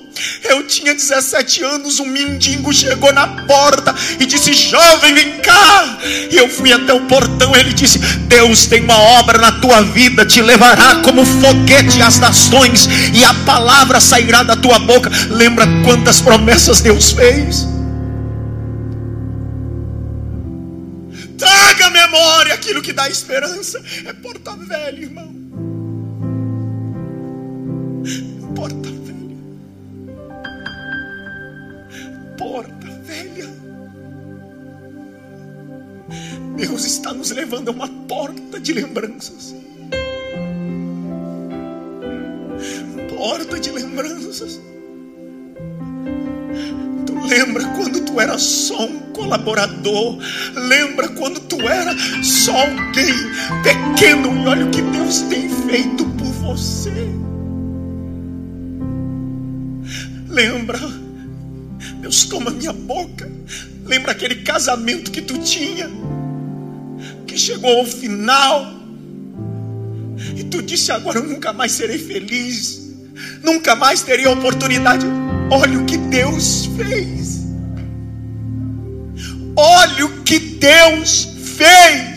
[SPEAKER 1] eu tinha 17 anos, um mendigo chegou na porta e disse: Jovem, vem cá. E eu fui até o portão. Ele disse: Deus tem uma obra na tua vida, te levará como foguete às nações, e a palavra sairá da tua boca. Lembra quantas promessas Deus fez? Traga à memória aquilo que dá esperança. É porta velha, irmão. Porta velha. Porta velha. Deus está nos levando a uma porta de lembranças. Porta de lembranças. Lembra quando tu era só um colaborador? Lembra quando tu era só alguém pequeno? E olha o que Deus tem feito por você. Lembra? Deus toma minha boca. Lembra aquele casamento que tu tinha? Que chegou ao final. E tu disse: Agora eu nunca mais serei feliz. Nunca mais teria oportunidade. Olha o que Deus fez. Olha o que Deus fez.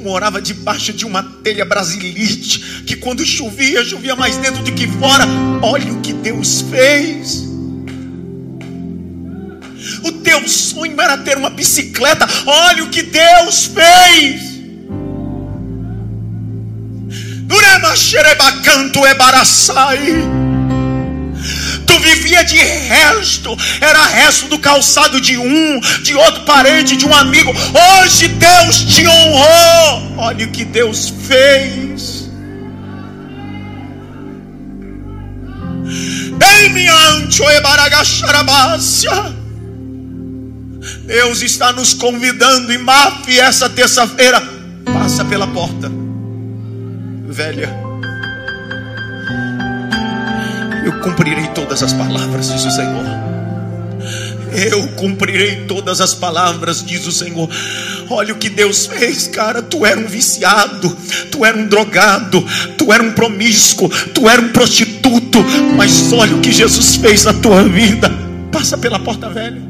[SPEAKER 1] Morava debaixo de uma telha brasilite, que quando chovia, chovia mais dentro do que fora. Olha o que Deus fez. O teu sonho era ter uma bicicleta. Olha o que Deus fez. Durema xerebacanto ebaraçai vivia de resto, era resto do calçado de um, de outro parente, de um amigo. Hoje Deus te honrou. Olha o que Deus fez. Deus está nos convidando, e Maf, essa terça-feira, passa pela porta, velha eu cumprirei todas as palavras, diz o Senhor. Eu cumprirei todas as palavras, diz o Senhor. Olha o que Deus fez, cara. Tu era um viciado, tu era um drogado, tu era um promíscuo, tu era um prostituto. Mas olha o que Jesus fez na tua vida. Passa pela porta velha.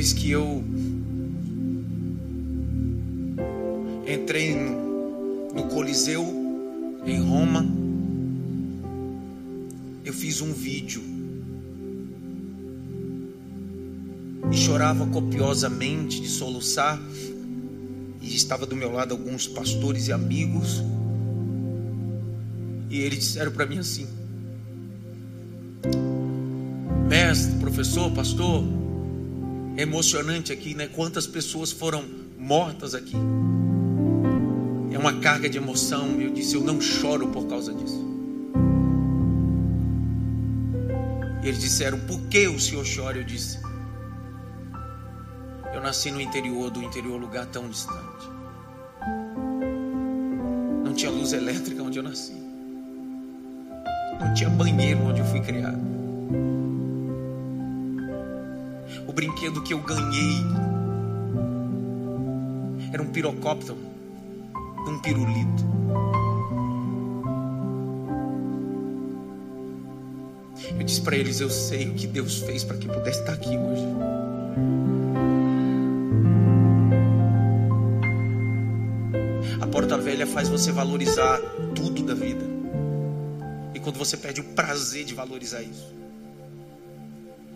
[SPEAKER 1] vez que eu entrei no Coliseu em Roma, eu fiz um vídeo e chorava copiosamente de soluçar. E estava do meu lado alguns pastores e amigos. E eles disseram para mim assim: Mestre, professor, pastor, emocionante aqui, né? Quantas pessoas foram mortas aqui. É uma carga de emoção. Eu disse, eu não choro por causa disso. E eles disseram, por que o senhor chora? Eu disse, eu nasci no interior do interior, lugar tão distante. Não tinha luz elétrica onde eu nasci. Não tinha banheiro onde eu fui criado brinquedo que eu ganhei era um pirocóptero, um pirulito. Eu disse para eles: Eu sei o que Deus fez para que pudesse estar aqui hoje. A porta velha faz você valorizar tudo da vida. E quando você perde o prazer de valorizar isso,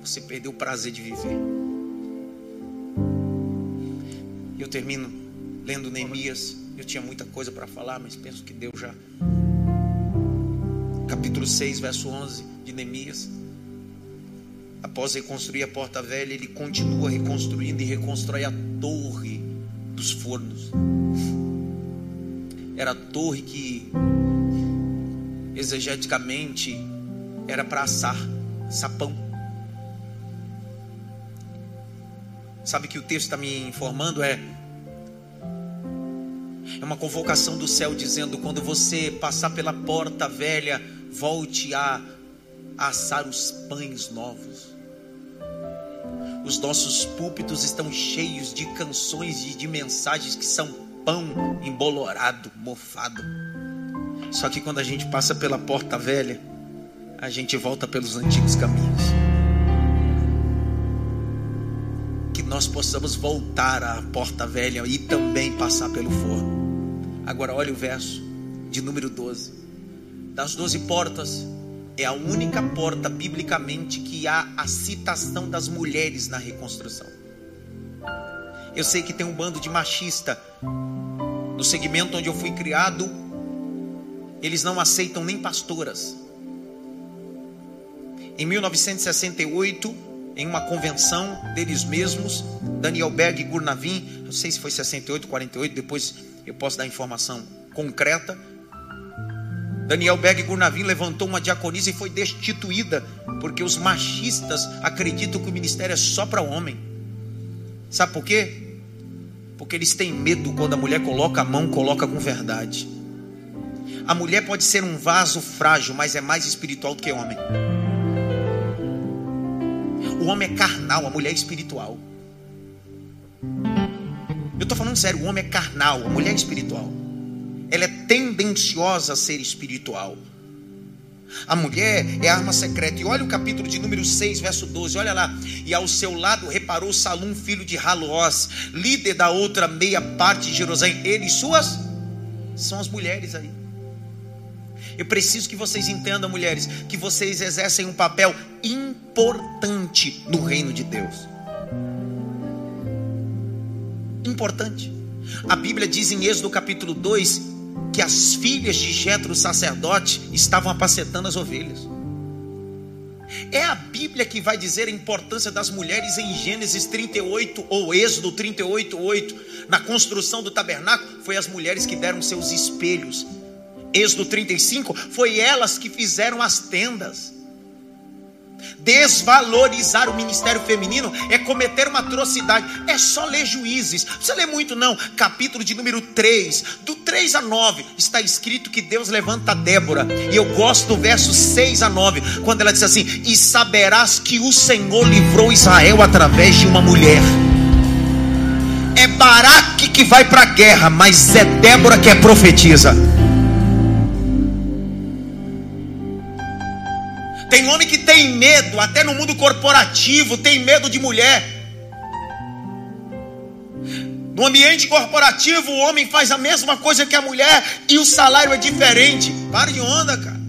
[SPEAKER 1] você perdeu o prazer de viver. Eu termino lendo Neemias. Eu tinha muita coisa para falar, mas penso que Deus já capítulo 6, verso 11 de Neemias. Após reconstruir a porta velha, ele continua reconstruindo e reconstrói a torre dos fornos. Era a torre que exegeticamente era para assar sapão. Sabe que o texto está me informando é é uma convocação do céu dizendo: quando você passar pela porta velha, volte a assar os pães novos. Os nossos púlpitos estão cheios de canções e de mensagens que são pão embolorado, mofado. Só que quando a gente passa pela porta velha, a gente volta pelos antigos caminhos. Nós possamos voltar à porta velha e também passar pelo forno. Agora olha o verso de número 12. Das doze portas, é a única porta biblicamente que há a citação das mulheres na reconstrução. Eu sei que tem um bando de machista no segmento onde eu fui criado, eles não aceitam nem pastoras. Em 1968, em uma convenção deles mesmos, Daniel Berg e Gurnavin, não sei se foi 68, 48, depois eu posso dar informação concreta. Daniel Berg Gurnavin levantou uma diaconisa e foi destituída, porque os machistas acreditam que o ministério é só para homem. Sabe por quê? Porque eles têm medo quando a mulher coloca a mão, coloca com verdade. A mulher pode ser um vaso frágil, mas é mais espiritual do que homem. O homem é carnal, a mulher é espiritual. Eu estou falando sério, o homem é carnal, a mulher é espiritual. Ela é tendenciosa a ser espiritual. A mulher é arma secreta. E olha o capítulo de número 6, verso 12. Olha lá. E ao seu lado reparou Salum, filho de Haloós, líder da outra meia parte de Jerusalém. Ele e suas são as mulheres aí. Eu preciso que vocês entendam, mulheres, que vocês exercem um papel importante no reino de Deus importante. A Bíblia diz em Êxodo capítulo 2 que as filhas de Jetro, sacerdote, estavam apacetando as ovelhas. É a Bíblia que vai dizer a importância das mulheres em Gênesis 38 ou Êxodo 38, 8. Na construção do tabernáculo, foi as mulheres que deram seus espelhos. Êxodo 35, foi elas que fizeram as tendas. Desvalorizar o ministério feminino é cometer uma atrocidade. É só ler juízes. Não precisa ler muito, não. Capítulo de número 3, do 3 a 9, está escrito que Deus levanta Débora. E eu gosto do verso 6 a 9, quando ela diz assim: E saberás que o Senhor livrou Israel através de uma mulher. É Baraque que vai para a guerra, mas é Débora que é profetiza. Tem homem que tem medo, até no mundo corporativo, tem medo de mulher. No ambiente corporativo, o homem faz a mesma coisa que a mulher e o salário é diferente. Para de onda, cara.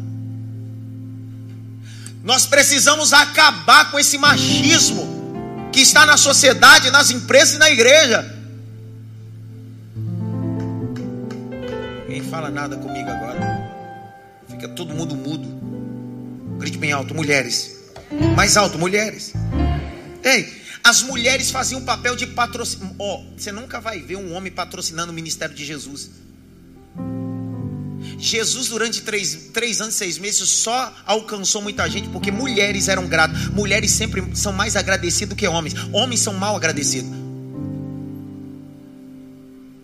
[SPEAKER 1] Nós precisamos acabar com esse machismo que está na sociedade, nas empresas e na igreja. Ninguém fala nada comigo agora. Fica todo mundo mudo. Grite bem alto, mulheres. Mais alto, mulheres. Ei, as mulheres faziam um papel de patrocínio. Ó, você nunca vai ver um homem patrocinando o ministério de Jesus. Jesus, durante três, três anos e seis meses, só alcançou muita gente porque mulheres eram gratas. Mulheres sempre são mais agradecidas do que homens. Homens são mal agradecidos.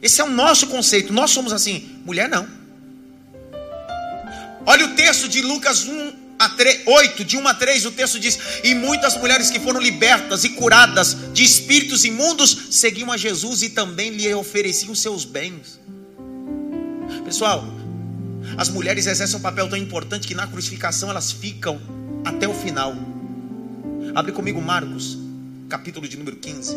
[SPEAKER 1] Esse é o nosso conceito. Nós somos assim. Mulher não. Olha o texto de Lucas 1 a 3, 8, de 1 a 3, o texto diz: E muitas mulheres que foram libertas e curadas de espíritos imundos seguiam a Jesus e também lhe ofereciam seus bens. Pessoal, as mulheres exercem um papel tão importante que na crucificação elas ficam até o final. Abre comigo Marcos, capítulo de número 15.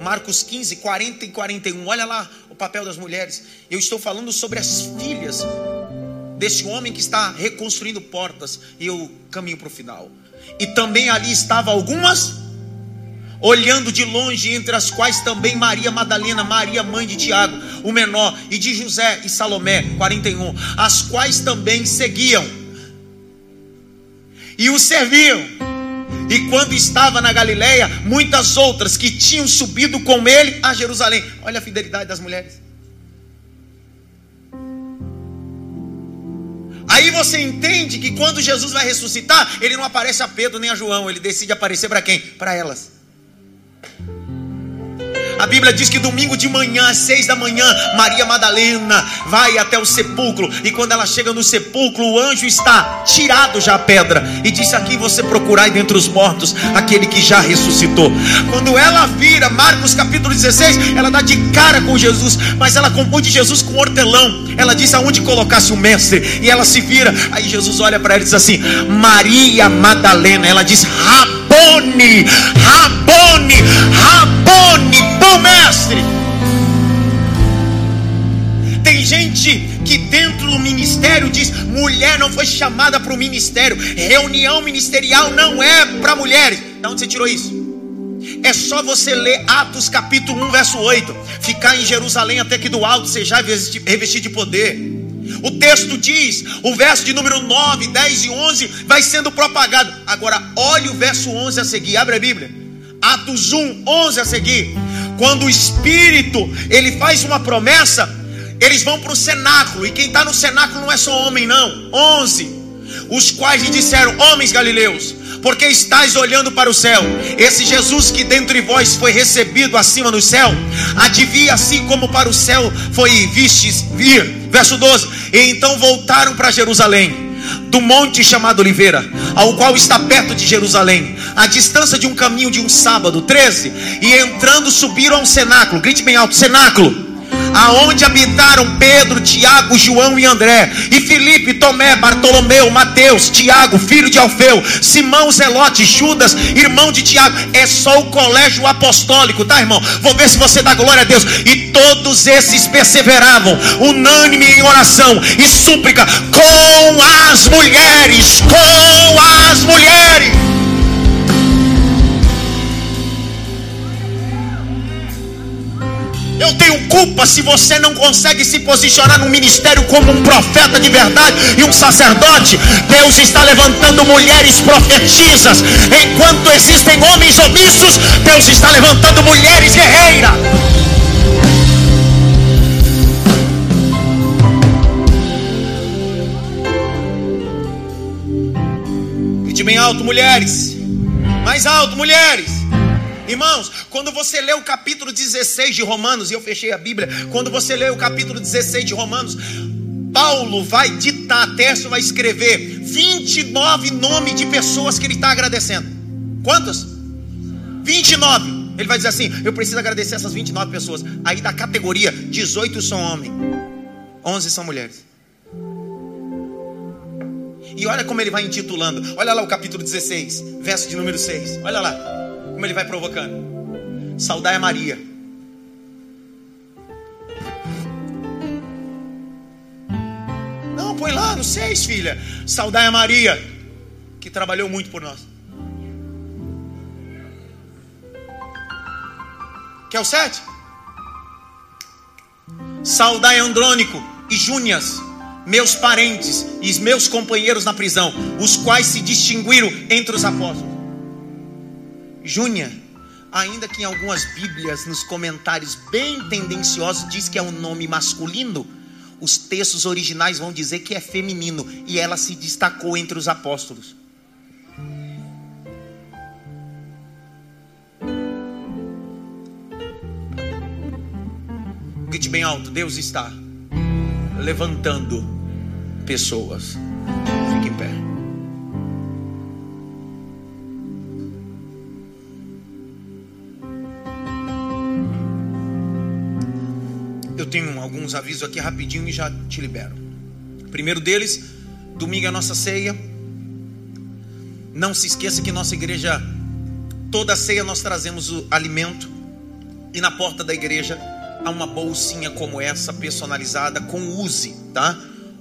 [SPEAKER 1] Marcos 15, 40 e 41. Olha lá o papel das mulheres. Eu estou falando sobre as filhas desse homem que está reconstruindo portas. E eu caminho para o final. E também ali estavam algumas olhando de longe, entre as quais também Maria Madalena, Maria mãe de Tiago, o menor, e de José e Salomé, 41, as quais também seguiam e o serviam. E quando estava na Galileia, muitas outras que tinham subido com ele a Jerusalém. Olha a fidelidade das mulheres. Aí você entende que quando Jesus vai ressuscitar, ele não aparece a Pedro nem a João, ele decide aparecer para quem? Para elas. A Bíblia diz que domingo de manhã, às seis da manhã, Maria Madalena vai até o sepulcro. E quando ela chega no sepulcro, o anjo está tirado já a pedra. E disse: Aqui você procurai dentre os mortos aquele que já ressuscitou. Quando ela vira, Marcos capítulo 16, ela dá de cara com Jesus. Mas ela confunde Jesus com hortelão. Ela diz aonde colocasse o mestre. E ela se vira. Aí Jesus olha para ela e diz assim: Maria Madalena. Ela diz: Rabone, Rabone, Rabone, bom mestre. Tem gente que dentro do ministério diz: mulher não foi chamada para o ministério, reunião ministerial não é para mulheres. De onde você tirou isso? É só você ler Atos capítulo 1, verso 8. Ficar em Jerusalém até que do alto seja revestido de poder. O texto diz, o verso de número 9, 10 e 11 vai sendo propagado. Agora, olhe o verso 11 a seguir, abre a Bíblia. Atos 1, 11 a seguir. Quando o Espírito ele faz uma promessa, eles vão para o cenáculo. E quem está no cenáculo não é só homem, não. 11. Os quais lhe disseram: Homens galileus, porque estáis olhando para o céu. Esse Jesus que dentre vós foi recebido acima no céu, advia assim como para o céu foi vistes vir. Verso 12. E então voltaram para Jerusalém do monte chamado Oliveira, ao qual está perto de Jerusalém, a distância de um caminho de um sábado, 13. E entrando subiram a um cenáculo, grite bem alto: cenáculo aonde habitaram Pedro, Tiago, João e André, e Filipe, Tomé, Bartolomeu, Mateus, Tiago, filho de Alfeu, Simão, Zelote, Judas, irmão de Tiago. É só o colégio apostólico, tá, irmão? Vou ver se você dá glória a Deus. E todos esses perseveravam, unânime em oração e súplica com as mulheres, com as mulheres. Eu tenho culpa se você não consegue se posicionar no ministério como um profeta de verdade e um sacerdote. Deus está levantando mulheres profetisas. Enquanto existem homens omissos, Deus está levantando mulheres guerreiras. Grite bem alto, mulheres. Mais alto, mulheres. Irmãos, quando você lê o capítulo 16 de Romanos, e eu fechei a Bíblia, quando você lê o capítulo 16 de Romanos, Paulo vai ditar, Tércio vai escrever 29 nomes de pessoas que ele está agradecendo. Quantas? 29. Ele vai dizer assim: Eu preciso agradecer essas 29 pessoas. Aí da categoria, 18 são homens, 11 são mulheres. E olha como ele vai intitulando. Olha lá o capítulo 16, verso de número 6. Olha lá. Como ele vai provocando. Saudai a Maria. Não, põe lá no seis, filha. Saudai a Maria, que trabalhou muito por nós. Quer o sete? Saudai Andrônico e Júnias, meus parentes e meus companheiros na prisão, os quais se distinguiram entre os apóstolos. Júnia, ainda que em algumas Bíblias, nos comentários bem tendenciosos, diz que é um nome masculino, os textos originais vão dizer que é feminino e ela se destacou entre os apóstolos. Grite bem alto: Deus está levantando pessoas. Fique em pé. Alguns avisos aqui rapidinho e já te libero. primeiro deles, domingo é a nossa ceia. Não se esqueça que nossa igreja, toda ceia nós trazemos o alimento. E na porta da igreja há uma bolsinha como essa, personalizada, com use, tá?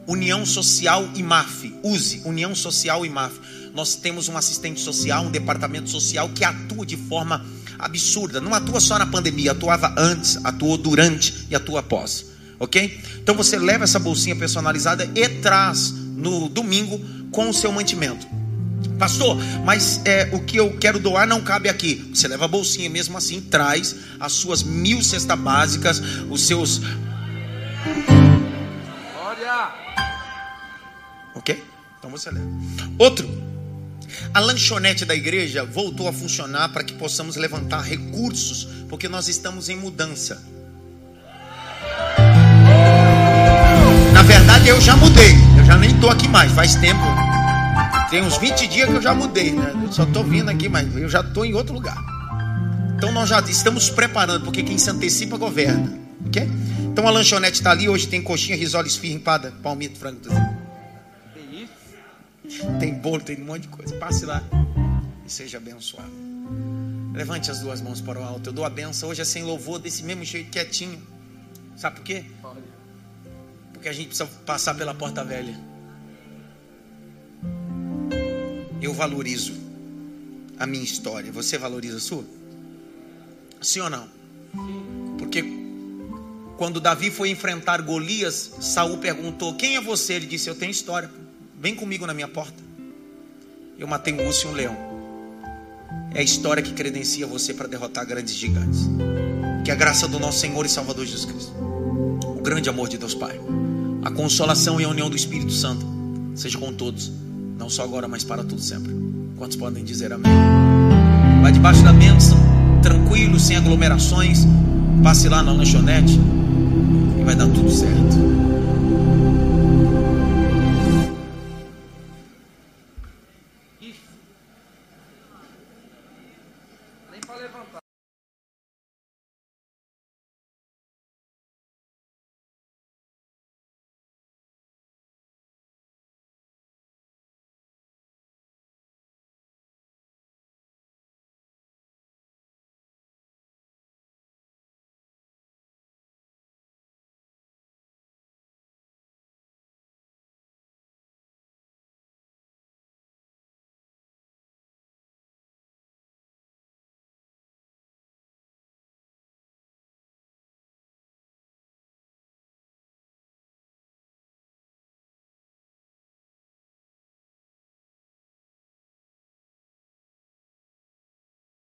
[SPEAKER 1] União Social e MAF. Use, União Social e MAF. Nós temos um assistente social, um departamento social que atua de forma absurda. Não atua só na pandemia, atuava antes, atuou durante e atua após. Ok? Então você leva essa bolsinha personalizada e traz no domingo com o seu mantimento. Pastor, mas é, o que eu quero doar não cabe aqui. Você leva a bolsinha mesmo assim, traz as suas mil cestas básicas, os seus. Glória! Ok? Então você leva. Outro, a lanchonete da igreja voltou a funcionar para que possamos levantar recursos, porque nós estamos em mudança. Verdade, eu já mudei, eu já nem estou aqui mais, faz tempo. Tem uns 20 dias que eu já mudei, né? Eu só estou vindo aqui, mas eu já estou em outro lugar. Então nós já estamos preparando, porque quem se antecipa governa. Ok? Então a lanchonete está ali, hoje tem coxinha, risoles, esfirra, empada, palmito, frango. Tem bolo, tem um monte de coisa. Passe lá e seja abençoado. Levante as duas mãos para o alto. Eu dou a benção. Hoje é sem louvor, desse mesmo jeito, quietinho. Sabe por quê? Porque a gente precisa passar pela porta velha eu valorizo a minha história. Você valoriza a sua? Sim ou não? Porque quando Davi foi enfrentar Golias, Saul perguntou: Quem é você? Ele disse: Eu tenho história. Vem comigo na minha porta. Eu matei um urso e um leão. É a história que credencia você para derrotar grandes gigantes. Que a graça do nosso Senhor e Salvador Jesus Cristo, o grande amor de Deus Pai, a consolação e a união do Espírito Santo, seja com todos não só agora, mas para tudo sempre. Quantos podem dizer amém? Vai debaixo da bênção, tranquilo, sem aglomerações. Passe lá na lanchonete e vai dar tudo certo.